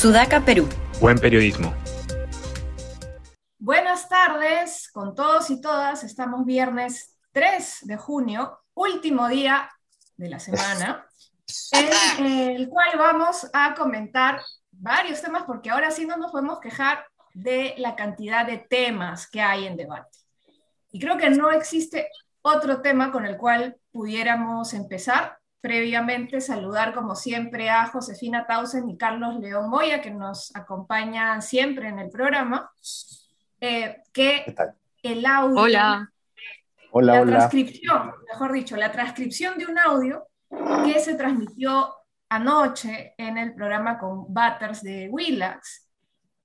Sudaca, Perú. Buen periodismo. Buenas tardes con todos y todas. Estamos viernes 3 de junio, último día de la semana, en el cual vamos a comentar varios temas, porque ahora sí no nos podemos quejar de la cantidad de temas que hay en debate. Y creo que no existe otro tema con el cual pudiéramos empezar previamente saludar como siempre a Josefina Tausen y Carlos León Moya, que nos acompañan siempre en el programa, eh, que el audio, hola. la transcripción, mejor dicho, la transcripción de un audio que se transmitió anoche en el programa con Butters de Willax,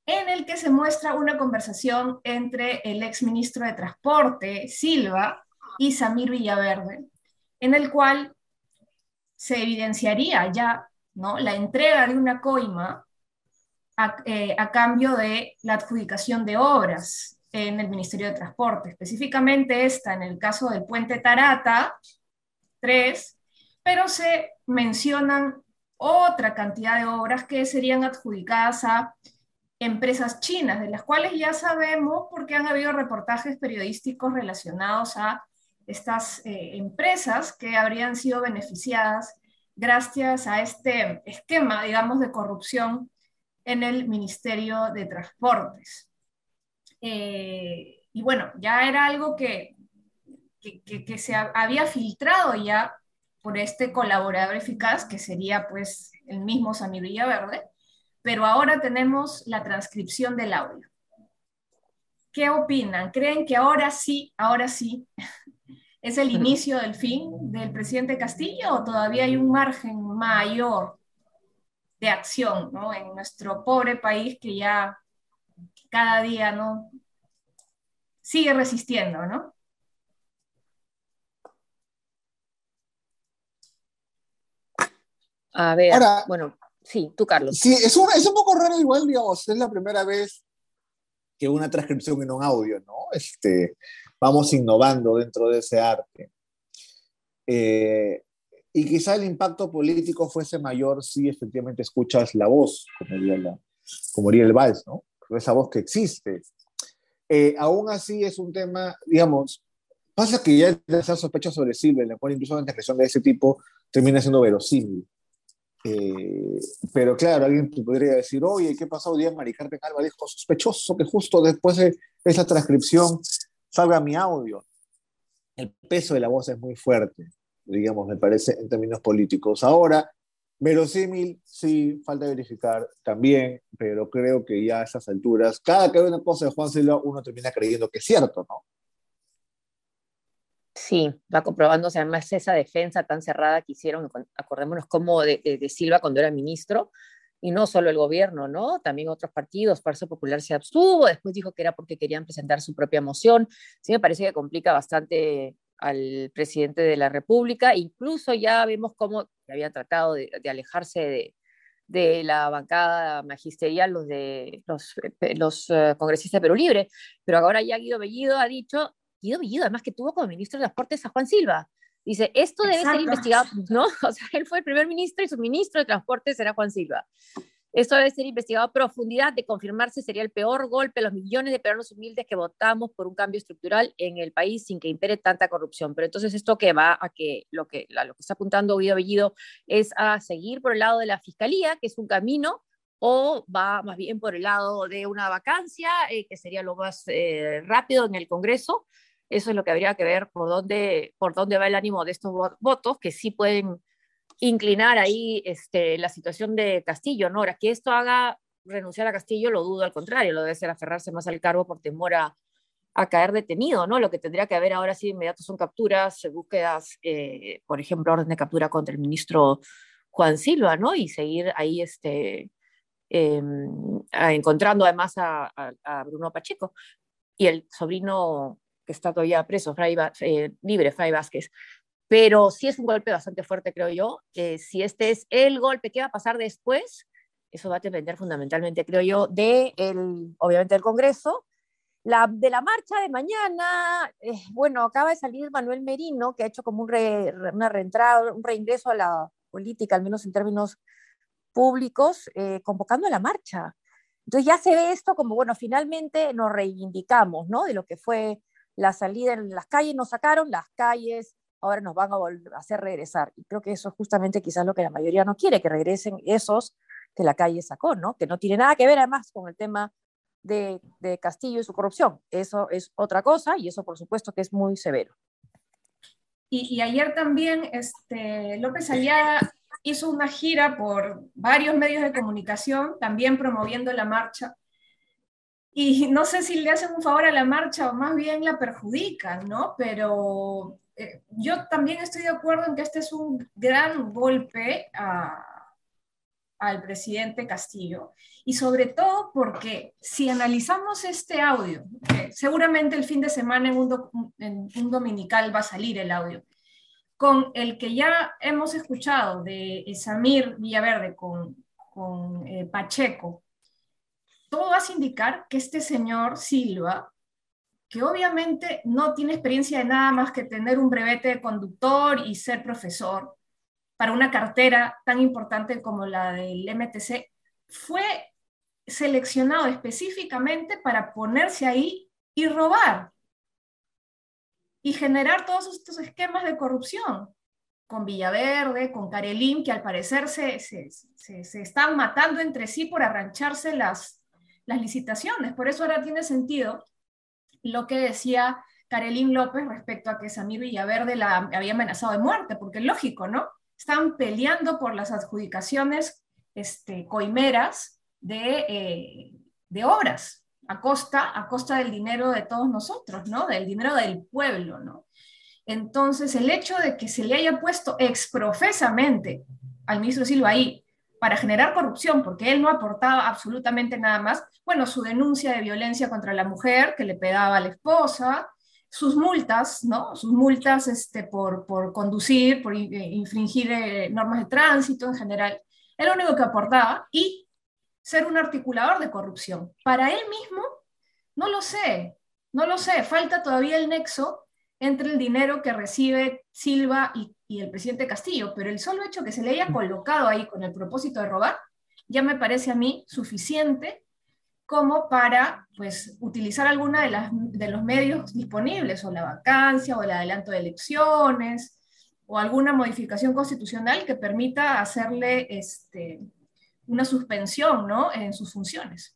en el que se muestra una conversación entre el ex ministro de Transporte, Silva, y Samir Villaverde, en el cual se evidenciaría ya ¿no? la entrega de una coima eh, a, cambio de la adjudicación de obras en el Ministerio de Transporte, específicamente esta en el caso del puente Tarata 3, pero se mencionan otra cantidad de obras que serían adjudicadas a empresas chinas, de las cuales ya sabemos porque han habido reportajes periodísticos relacionados a estas eh, empresas que habrían sido beneficiadas gracias a este esquema, digamos, de corrupción en el Ministerio de Transportes. Eh, y bueno, ya era algo que, que, se había filtrado ya por este colaborador eficaz, que sería pues el mismo Samir Verde, pero ahora tenemos la transcripción del audio. ¿Qué opinan? ¿Creen que ahora sí, ahora sí, ¿Es el inicio del fin del presidente Castillo o todavía hay un margen mayor de acción ¿no? en nuestro pobre país que ya cada día ¿no? sigue resistiendo? ¿no? A ver, bueno, sí, tú, Carlos. Sí, es un, es un poco raro igual, digamos, es la primera vez que una transcripción en un audio, ¿no? Este, vamos innovando dentro de ese arte. Eh, y quizá el impacto político fuese mayor si efectivamente escuchas la voz, como diría, la, como el vals, ¿no? Esa voz que existe. Eh, aún así es un tema, digamos, pasa que ya hacer sospechas sobre Silvia, en la cual incluso una expresión de ese tipo termina siendo verosímil. Eh, pero claro, alguien podría decir, oye, ¿qué pasó día? Maricarmen Alba dijo sospechoso que justo después de esa transcripción salga mi audio. El peso de la voz es muy fuerte, digamos, me parece, en términos políticos. Ahora, verosímil, sí, falta verificar también, pero creo que ya a esas alturas, cada que hay una cosa de Juan Silva, uno termina creyendo que es cierto, ¿no? Sí, va comprobándose además esa defensa tan cerrada que hicieron, acordémonos como de, de Silva cuando era ministro, y no solo el gobierno, ¿no? También otros partidos, Fuerza Popular se abstuvo, después dijo que era porque querían presentar su propia moción. Sí me parece que complica bastante al presidente de la República, incluso ya vemos cómo había tratado de, alejarse de, la bancada magisterial, los, de, los, los eh, congresistas de Perú Libre, pero ahora ya Guido Bellido ha dicho, Guido Bellido además que tuvo como ministro de Transportes a Juan Silva, Dice, esto debe ser investigado, ¿no? O sea, él fue el primer ministro y su ministro de Transporte será Juan Silva. Esto debe ser investigado a profundidad, de confirmarse sería el peor golpe a los millones de peruanos humildes que votamos por un cambio estructural en el país sin que impere tanta corrupción. Pero entonces esto que va a que lo que, lo que está apuntando Guido Bellido es a seguir por el lado de la fiscalía, que es un camino, o va más bien por el lado de una vacancia, eh, que sería lo más eh, rápido en el Congreso, eso es lo que habría que ver por dónde, por dónde va el ánimo de estos votos, que sí pueden inclinar ahí este, la situación de Castillo, ¿no? Ahora, que esto haga renunciar a Castillo, lo dudo al contrario, lo debe ser aferrarse más al cargo por temor a, caer detenido, ¿no? Lo que tendría que haber ahora sí inmediato son capturas, búsquedas, eh, por ejemplo, orden de captura contra el ministro Juan Silva, ¿no? Y seguir ahí este, em, encontrando además a, a, Bruno Pacheco y el sobrino que está todavía preso, Fray, eh, libre, Fray Vázquez. Pero sí es un golpe bastante fuerte, creo yo. si este es el golpe, ¿qué va a pasar después? Eso va a depender fundamentalmente, creo yo, de, el, obviamente, del Congreso. La, de la marcha de mañana, eh, bueno, acaba de salir Manuel Merino, que ha hecho como un una reentrada, un reingreso a la política, al menos en términos públicos eh, convocando a la marcha. Entonces ya se ve esto como, bueno, finalmente nos reivindicamos, ¿no? De lo que fue la salida en las calles, nos sacaron las calles, ahora nos van a, hacer regresar. Y creo que eso es justamente quizás lo que la mayoría no quiere, que regresen esos que la calle sacó, ¿no? Que no tiene nada que ver además con el tema de, de Castillo y su corrupción. Eso es otra cosa y eso por supuesto que es muy severo. Y, ayer también este, López Aliaga hizo una gira por varios medios de comunicación, también promoviendo la marcha. Y no sé si le hacen un favor a la marcha o más bien la perjudican, ¿no? Pero eh, yo también estoy de acuerdo en que este es un gran golpe al presidente Castillo. Y sobre todo porque si analizamos este audio, seguramente el fin de semana en un, en un dominical va a salir el audio, con el que ya hemos escuchado de Samir Villaverde con, con eh, Pacheco, todo hace indicar que este señor Silva, que obviamente no tiene experiencia de nada más que tener un brevete de conductor y ser profesor para una cartera tan importante como la del MTC, fue seleccionado específicamente para ponerse ahí y robar y generar todos estos esquemas de corrupción con Villaverde, con Carelín, que al parecer se, se, se, están matando entre sí por arrancharse las, las licitaciones. Por eso ahora tiene sentido lo que decía Carelín López respecto a que Samir Villaverde la había amenazado de muerte, porque es lógico, ¿no? Están peleando por las adjudicaciones este, coimeras de, eh, de obras a costa, a costa del dinero de todos nosotros, ¿no? Del dinero del pueblo, ¿no? Entonces, el hecho de que se le haya puesto exprofesamente al ministro Silva ahí para generar corrupción, porque él no aportaba absolutamente nada más, bueno, su denuncia de violencia contra la mujer que le pegaba a la esposa, sus multas, ¿no? Sus multas este, por, por conducir, por infringir eh, normas de tránsito en general, era lo único que aportaba y ser un articulador de corrupción. Para él mismo, no lo sé, no lo sé, falta todavía el nexo entre el dinero que recibe Silva y, el presidente Castillo, pero el solo hecho que se le haya colocado ahí con el propósito de robar, ya me parece a mí suficiente como para pues, utilizar alguna de, las, de los medios disponibles, o la vacancia, o el adelanto de elecciones, o alguna modificación constitucional que permita hacerle este, una suspensión ¿no? en sus funciones.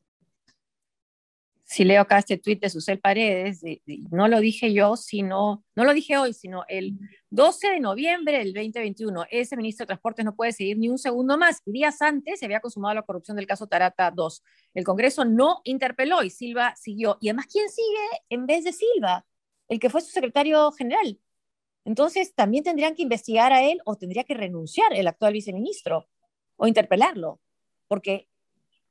Si leo acá este tuit de Susel Paredes, no lo dije yo, sino, no lo dije hoy, sino el 12 de noviembre del 2021, ese ministro de Transportes no puede seguir ni un segundo más. Días antes se había consumado la corrupción del caso Tarata 2. El Congreso no interpeló y Silva siguió. Y además, ¿quién sigue en vez de Silva? El que fue su secretario general. Entonces, también tendrían que investigar a él o tendría que renunciar el actual viceministro o interpelarlo porque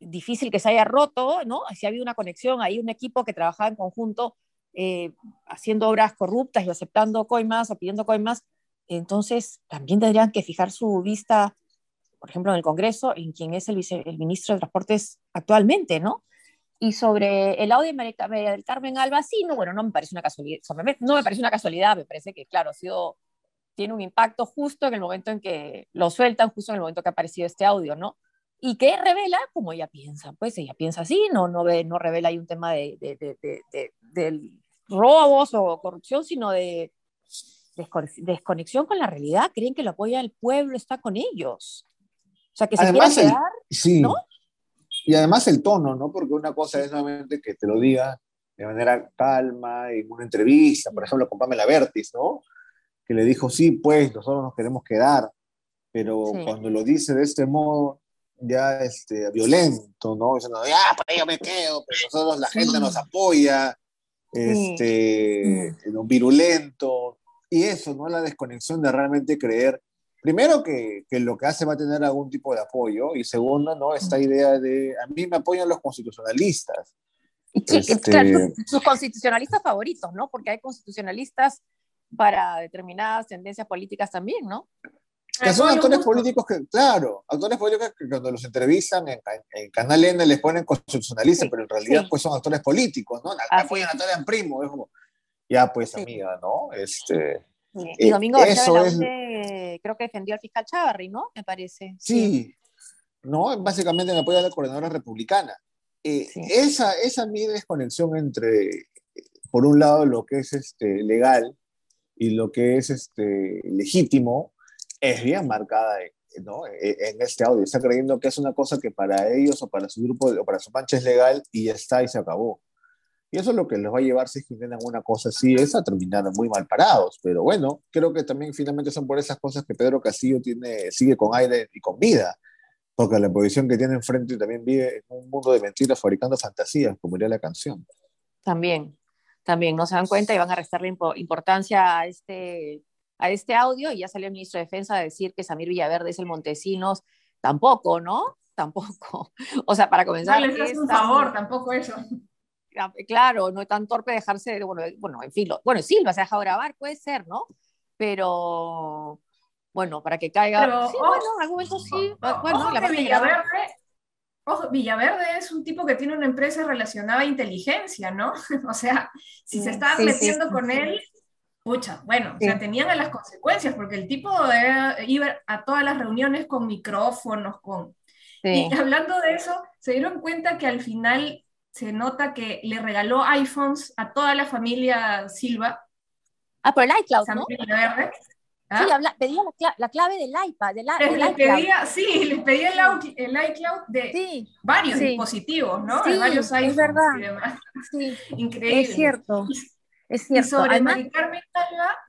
difícil que se haya roto, ¿no? Si ha habido una conexión, hay un equipo que trabajaba en conjunto eh, haciendo obras corruptas y aceptando coimas o pidiendo coimas, entonces también tendrían que fijar su vista, por ejemplo, en el Congreso, en quien es el, el ministro de Transportes actualmente, ¿no? Y sobre el audio de María del Carmen Alba, sí, no, bueno, no me parece una casualidad, no me parece una casualidad, me parece que, claro, ha sido, tiene un impacto justo en el momento en que lo sueltan, justo en el momento que ha aparecido este audio, ¿no? Y que revela como ella piensa, pues ella piensa así, no, no, ve, no revela ahí un tema de, de, robos o corrupción, sino de desconexión con la realidad, creen que lo apoya el pueblo, está con ellos. O sea, que se además quedar, sí. ¿no? Y además el tono, ¿no? Porque una cosa es nuevamente que te lo diga de manera calma, en una entrevista, por ejemplo, con Pamela Vertis, ¿no? Que le dijo, sí, pues, nosotros nos queremos quedar, pero cuando lo dice de este modo, ya este, violento, ¿no? Diciendo, ya, ahí yo me quedo, pero nosotros la gente nos apoya, este, virulento, y eso, ¿no? La desconexión de realmente creer, primero que, que, lo que hace va a tener algún tipo de apoyo, y segundo, ¿no? Esta idea de, a mí me apoyan los constitucionalistas. Este... sus constitucionalistas favoritos, ¿no? Porque hay constitucionalistas para determinadas tendencias políticas también, ¿no? Que son actores políticos que, claro, actores políticos que cuando los entrevistan en, en Canal N les ponen constitucionalistas, pero en realidad pues son actores políticos, ¿no? Apoyan a Natalia Primo, es como, ya pues amiga, ¿no? Este, y eh, Domingo eso es... creo que defendió al fiscal Chavarri, ¿no? Me parece. Sí, ¿no? Básicamente en apoyo a la coordinadora republicana. Eh, esa, esa mi desconexión entre, por un lado, lo que es este, legal y lo que es este, legítimo, es bien marcada ¿no? E, en este audio. Está creyendo que es una cosa que para ellos o para su grupo o para su mancha es legal y ya está y se acabó. Y eso es lo que les va a llevar si es que intentan una cosa así, es a terminar muy mal parados. Pero bueno, creo que también finalmente son por esas cosas que Pedro Castillo tiene, sigue con aire y con vida. Porque la posición que tiene enfrente también vive en un mundo de mentiras fabricando fantasías, como diría la canción. También, también no se dan cuenta y van a restarle importancia a este, a este audio. Y ya salió el ministro de Defensa a decir que Samir Villaverde es el Montesinos. Tampoco, ¿no? Tampoco. O sea, para comenzar. No les un favor, tampoco eso. Claro, no es tan torpe dejarse, bueno, bueno, en fin, bueno, Silva se ha dejado grabar, puede ser, ¿no? Pero, bueno, para que caiga. sí, bueno, en algún momento sí. bueno, la Villaverde, ojo, Villaverde es un tipo que tiene una empresa relacionada a inteligencia, ¿no? o sea, si se estaban metiendo con él, pucha, bueno, o sea, tenían a las consecuencias, porque el tipo iba a todas las reuniones con micrófonos, con. Y hablando de eso, se dieron cuenta que al final se nota que le regaló iPhones a toda la familia Silva. Ah, por el iCloud, ¿no? ¿Ah? Sí, pedía la, clave del iPad, del, les Pedía, sí, les pedía el, iCloud de varios dispositivos, ¿no? Sí, de varios iPhones es verdad. Sí, Increíble. Es cierto, es cierto. Y sobre Además, Carmen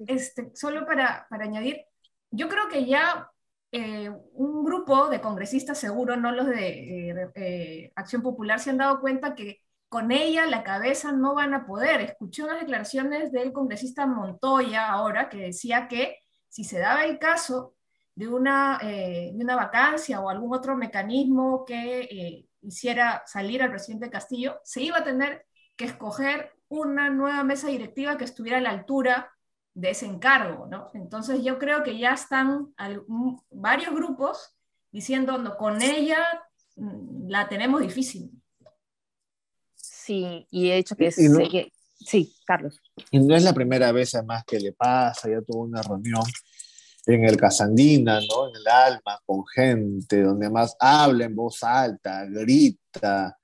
este, solo para, para añadir, yo creo que ya eh, un grupo de congresistas, seguro no los de eh, eh, Acción Popular, se han dado cuenta que con ella la cabeza no van a poder. Escuché unas declaraciones del congresista Montoya ahora que decía que si se daba el caso de una, de una vacancia o algún otro mecanismo que hiciera salir al presidente Castillo, se iba a tener que escoger una nueva mesa directiva que estuviera a la altura de ese encargo, ¿no? Entonces yo creo que ya están varios grupos diciendo, no, con ella mm, la tenemos difícil. Sí, y he hecho que, sí, Carlos. Y no es la primera vez además que le pasa, ya tuvo una reunión en el Casandina, ¿no? En el Alma, con gente, donde además habla en voz alta, grita,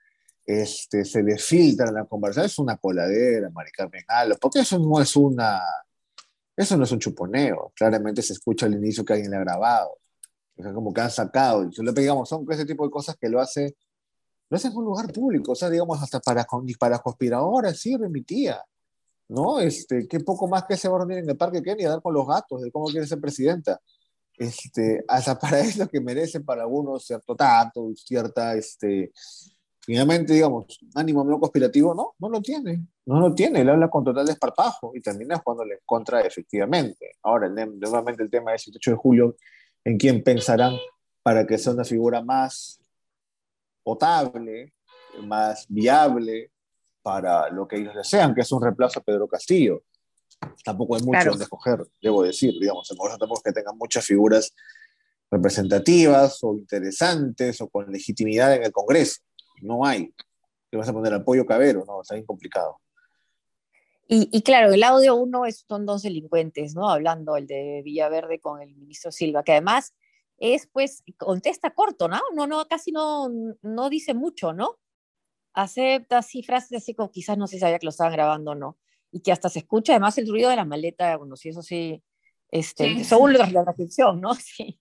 este, se le filtra la conversación, es una coladera, Mari Carmen porque eso no es una, eso no es un chuponeo, claramente se escucha al inicio que alguien le ha grabado. Sea, como que han sacado. Y le digamos, son ese tipo de cosas que lo hace, lo hace en un lugar público, o sea, digamos, hasta para, para conspiradoras, sí, remitía. ¿No? Este, qué poco más que se va a reunir en el Parque Kennedy a dar con los gatos de cómo quiere ser presidenta. Este, hasta para eso que merece para algunos cierto tato, cierta, este, finalmente, digamos, ánimo no conspirativo, no, no lo tiene, no lo tiene, él habla con total desparpajo y termina jugándole en contra efectivamente. Ahora, nuevamente el tema del 18 de julio, ¿en quién pensarán para que sea una figura más potable, más viable para lo que ellos desean, que es un reemplazo a Pedro Castillo? Tampoco hay mucho donde escoger, debo decir, digamos, en tampoco que tengan muchas figuras representativas o interesantes o con legitimidad en el Congreso no hay. Te vas a poner apoyo cabero, no, está bien complicado. Y, claro, el audio uno es, son dos delincuentes, ¿no? Hablando, el de Villaverde con el ministro Silva, que además es, pues, contesta corto, ¿no? No, no, casi no, no dice mucho, ¿no? Acepta así frases así como quizás no se sabía que lo estaban grabando o no. Y que hasta se escucha además el ruido de la maleta, bueno, sí, eso sí, este, según la, la descripción, ¿no? Sí.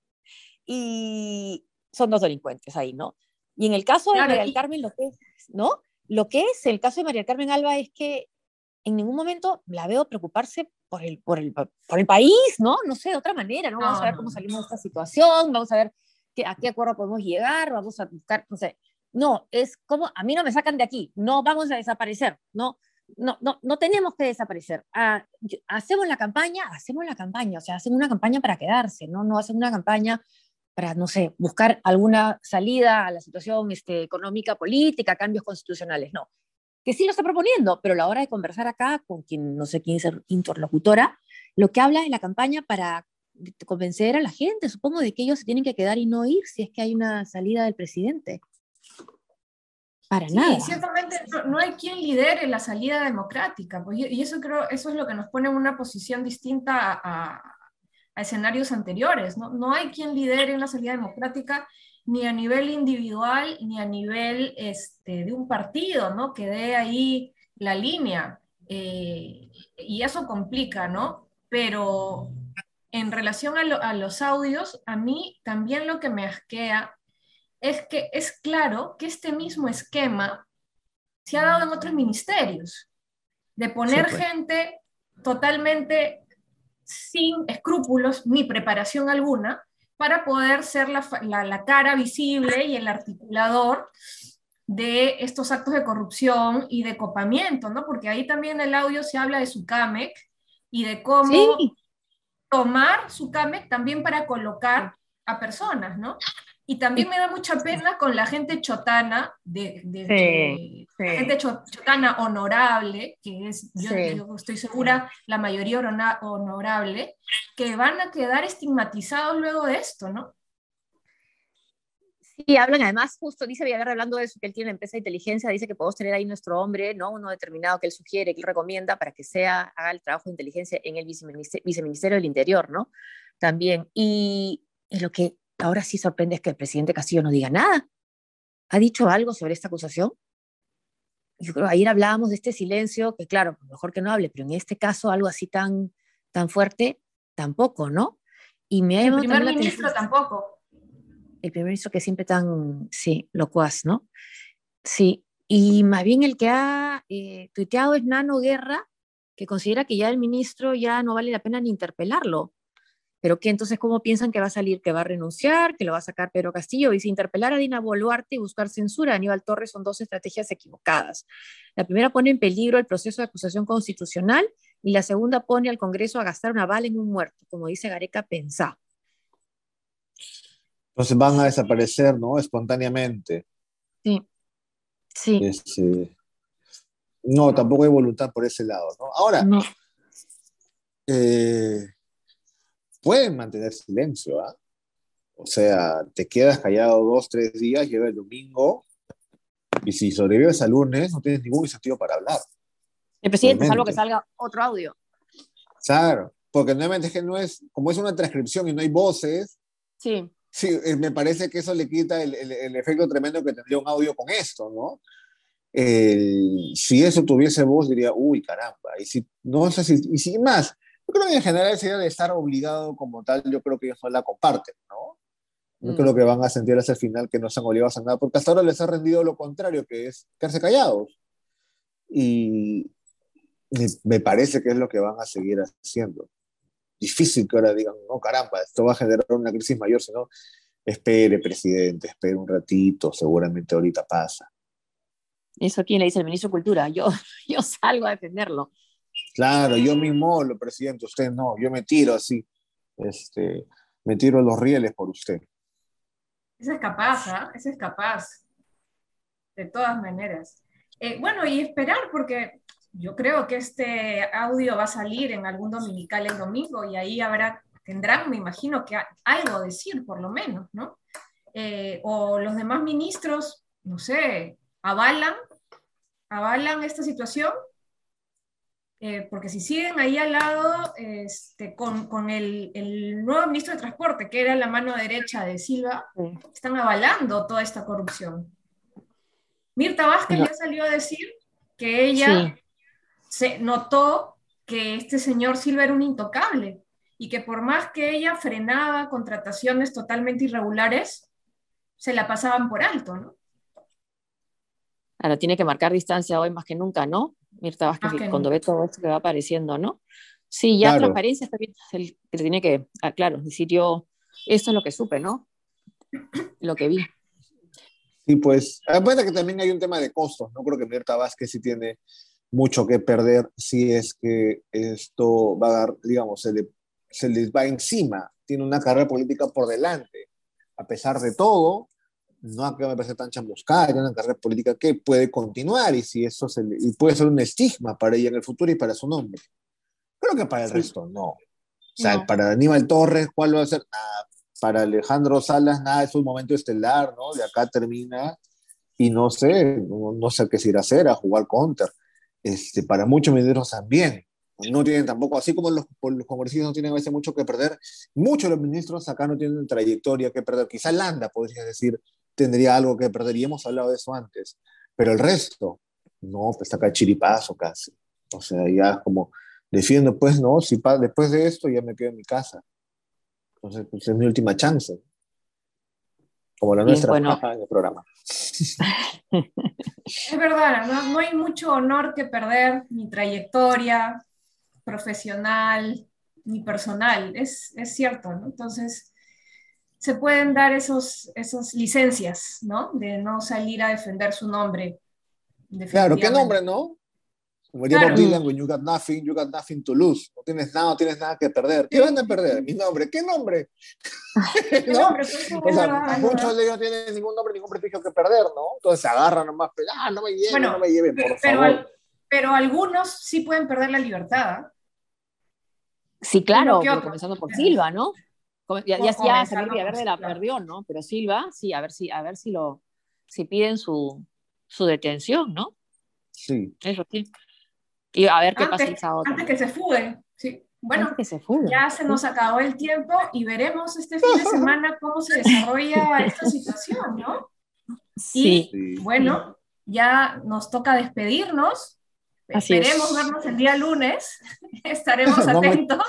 Y son dos delincuentes ahí, ¿no? Y en el caso de María Carmen, lo que es, ¿no? Lo que es el caso de María Carmen Alba es que en ningún momento la veo preocuparse por el, por el, por el país, ¿no? No sé, de otra manera, ¿no? Vamos a ver cómo salimos de esta situación, vamos a ver qué, a qué acuerdo podemos llegar, vamos a buscar, no sé. No, es como, a mí no me sacan de aquí, no vamos a desaparecer, ¿no? No, no, no tenemos que desaparecer. Ah, hacemos la campaña, hacemos la campaña, o sea, hacemos una campaña para quedarse, ¿no? No hacemos una campaña para, no sé, buscar alguna salida a la situación este, económica, política, cambios constitucionales, no. Que sí lo está proponiendo, pero a la hora de conversar acá con quien, no sé quién es interlocutora, lo que habla en la campaña para convencer a la gente, supongo, de que ellos se tienen que quedar y no ir si es que hay una salida del presidente. Para sí, nada. Ciertamente no, hay quien lidere la salida democrática, pues, y eso creo, eso es lo que nos pone en una posición distinta a, a escenarios anteriores. ¿no? no hay quien lidere una salida democrática ni a nivel individual, ni a nivel este, de un partido, ¿no? Que dé ahí la línea. Eh, y eso complica, ¿no? Pero en relación a, los audios, a mí también lo que me asquea es que es claro que este mismo esquema se ha dado en otros ministerios, de poner pues. gente totalmente sin escrúpulos ni preparación alguna para poder ser la, cara visible y el articulador de estos actos de corrupción y de copamiento, ¿no? Porque ahí también en el audio se habla de su CAMEC y de cómo tomar su CAMEC también para colocar a personas, ¿no? Y también me da mucha pena con la gente chotana, de, gente chotana honorable, que es, yo, estoy segura, la mayoría honorable, que van a quedar estigmatizados luego de esto, ¿no? Sí, hablan además, justo dice Villaguerra hablando de eso, que él tiene empresa de inteligencia, dice que podemos tener ahí nuestro hombre, ¿no? Uno determinado que él sugiere, que él recomienda para que sea, haga el trabajo de inteligencia en el viceministerio, del Interior, ¿no? También. Y, y lo que ahora sí sorprende es que el presidente Castillo no diga nada. ¿Ha dicho algo sobre esta acusación? Yo creo, ayer hablábamos de este silencio, que claro, mejor que no hable, pero en este caso algo así tan, tan fuerte, tampoco, ¿no? Y me ha El primer ministro tampoco. El primer ministro que siempre tan, sí, locuaz, ¿no? Sí, y más bien el que ha eh, tuiteado es Nano Guerra, que considera que ya el ministro ya no vale la pena ni interpelarlo, pero que entonces, ¿cómo piensan que va a salir? ¿Que va a renunciar? ¿Que lo va a sacar Pedro Castillo? Dice, interpelar a Dina Boluarte y buscar censura a Aníbal Torres son dos estrategias equivocadas. La primera pone en peligro el proceso de acusación constitucional y la segunda pone al Congreso a gastar una bala en un muerto, como dice Gareca, pensá. Entonces van a desaparecer, ¿no? Espontáneamente. Sí. Sí. Este, no, tampoco hay voluntad por ese lado, ¿no? Ahora, no. Eh, pueden mantener silencio, ¿ah? O sea, te quedas callado dos, tres días, llega el domingo, y si sobrevives al lunes, no tienes ningún incentivo para hablar. El presidente, salvo que salga otro audio. Claro, porque nuevamente es que no es, como es una transcripción y no hay voces, sí. Sí, eh, me parece que eso le quita el, el, efecto tremendo que tendría un audio con esto, ¿no? si eso tuviese voz, diría, uy, caramba, y si, no sé si, y si más, yo creo que en general esa idea de estar obligado como tal, yo creo que ellos no la comparten, ¿no? No mm. creo que van a sentir hasta el final que no se han obligados a nada, porque hasta ahora les ha rendido lo contrario, que es quedarse callados. Y me parece que es lo que van a seguir haciendo. Difícil que ahora digan, no, caramba, esto va a generar una crisis mayor, sino espere, presidente, espere un ratito, seguramente ahorita pasa. ¿Eso quién le dice el ministro de Cultura? Yo, yo salgo a defenderlo. Claro, yo mismo lo presidente, usted no, yo me tiro así, este, me tiro los rieles por usted. Ese es capaz. Ese es capaz, de todas maneras. Eh, bueno, y esperar, porque yo creo que este audio va a salir en algún dominical el domingo y ahí habrá, tendrán, me imagino, que algo decir, por lo menos, ¿no? Eh, o los demás ministros, no sé, avalan, avalan esta situación eh, porque si siguen ahí al lado este, con, el, nuevo ministro de Transporte, que era la mano derecha de Silva, están avalando toda esta corrupción. Mirta Vázquez ya salió a decir que ella se notó que este señor Silva era un intocable y que por más que ella frenaba contrataciones totalmente irregulares, se la pasaban por alto, ¿no? Ahora tiene que marcar distancia hoy más que nunca, ¿no? Mirta Vázquez, cuando ve todo esto que va apareciendo, ¿no? Sí, ya transparencia está bien, el que tiene que, ah, claro, decir yo, esto es lo que supe, ¿no? Lo que vi. Sí, pues, aparte que también hay un tema de costos, no creo que Mirta Vázquez sí tiene mucho que perder si es que esto va a dar, digamos, se, se les va encima, tiene una carrera política por delante. A pesar de todo, no acaba de parecer tan chamuscada, tiene una carrera política que puede continuar y si eso se y puede ser un estigma para ella en el futuro y para su nombre. Creo que para el resto no. O sea, para Aníbal Torres, ¿cuál va a ser? Nada. Para Alejandro Salas, nada, es un momento estelar, ¿no? De acá termina y no sé, no, sé qué se irá a hacer, a jugar counter. Este, para muchos mineros también. no tienen tampoco, así como los, los congresistas no tienen a veces mucho que perder, muchos de los ministros acá no tienen trayectoria que perder. Quizá Landa, podría decir, tendría algo que perder, y hemos hablado de eso antes, pero el resto, no, pues acá chiripazo casi. O sea, ya como defiendo, pues no, si después de esto ya me quedo en mi casa. Entonces, pues es mi última chance. Como la nuestra en el programa. Es verdad, ¿no? no hay mucho honor que perder, ni trayectoria profesional, ni personal, es, es cierto, ¿no? Entonces, se pueden dar esos, esas licencias, ¿no? De no salir a defender su nombre. Claro, ¿qué nombre, no? Como diría claro. Dylan, when you got nothing, you got nothing to lose. No tienes nada, no tienes nada que perder. ¿Qué van a perder? Mi nombre. ¿Qué nombre? ¿Qué nombre? o sea, muchos de ellos no tienen ningún nombre, ningún prestigio que perder, ¿no? Entonces se agarran nomás, pero, ah, no me lleven, no me lleven, por pero, favor. Pero algunos sí pueden perder la libertad. Sí, claro, comenzando por Silva, ¿no? Ya, ya, ya Silvia Verde la perdió, ¿no? Pero Silva, sí, a ver si, a ver si lo, si piden su, su detención, ¿no? Sí. Eso sí. Y a ver qué pasa el sábado. Antes que se fugue, sí. Bueno, que se ya se nos acabó el tiempo y veremos este fin de semana cómo se desarrolla esta situación, ¿no? Sí. Y bueno, ya nos toca despedirnos. Esperemos vernos el día lunes. Estaremos atentos.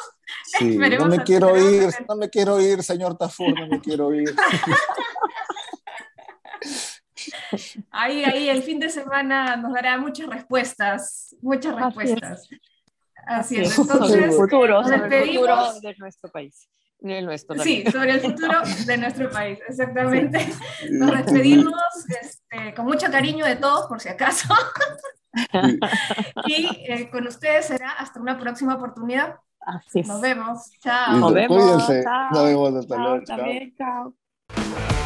no me quiero ir, no me quiero ir, señor Tafur, no me quiero ir. Ahí, ahí, el fin de semana nos dará muchas respuestas, muchas respuestas. Así es. Entonces, sobre el futuro, sobre el futuro de nuestro país. nuestro sí, sobre el futuro de nuestro país, exactamente. Nos despedimos este, con mucho cariño de todos, por si acaso. Y eh, con ustedes será hasta una próxima oportunidad. Así es. Nos vemos. Chao. Nos vemos. Cuídense. Nos vemos hasta luego. Chao. chao.